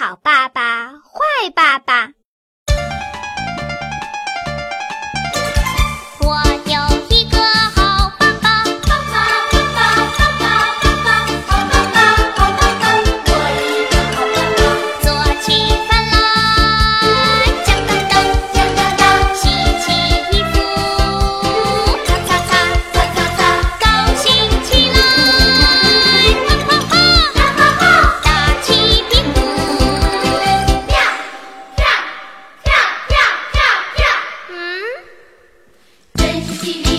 好爸爸，坏爸爸。Thank you.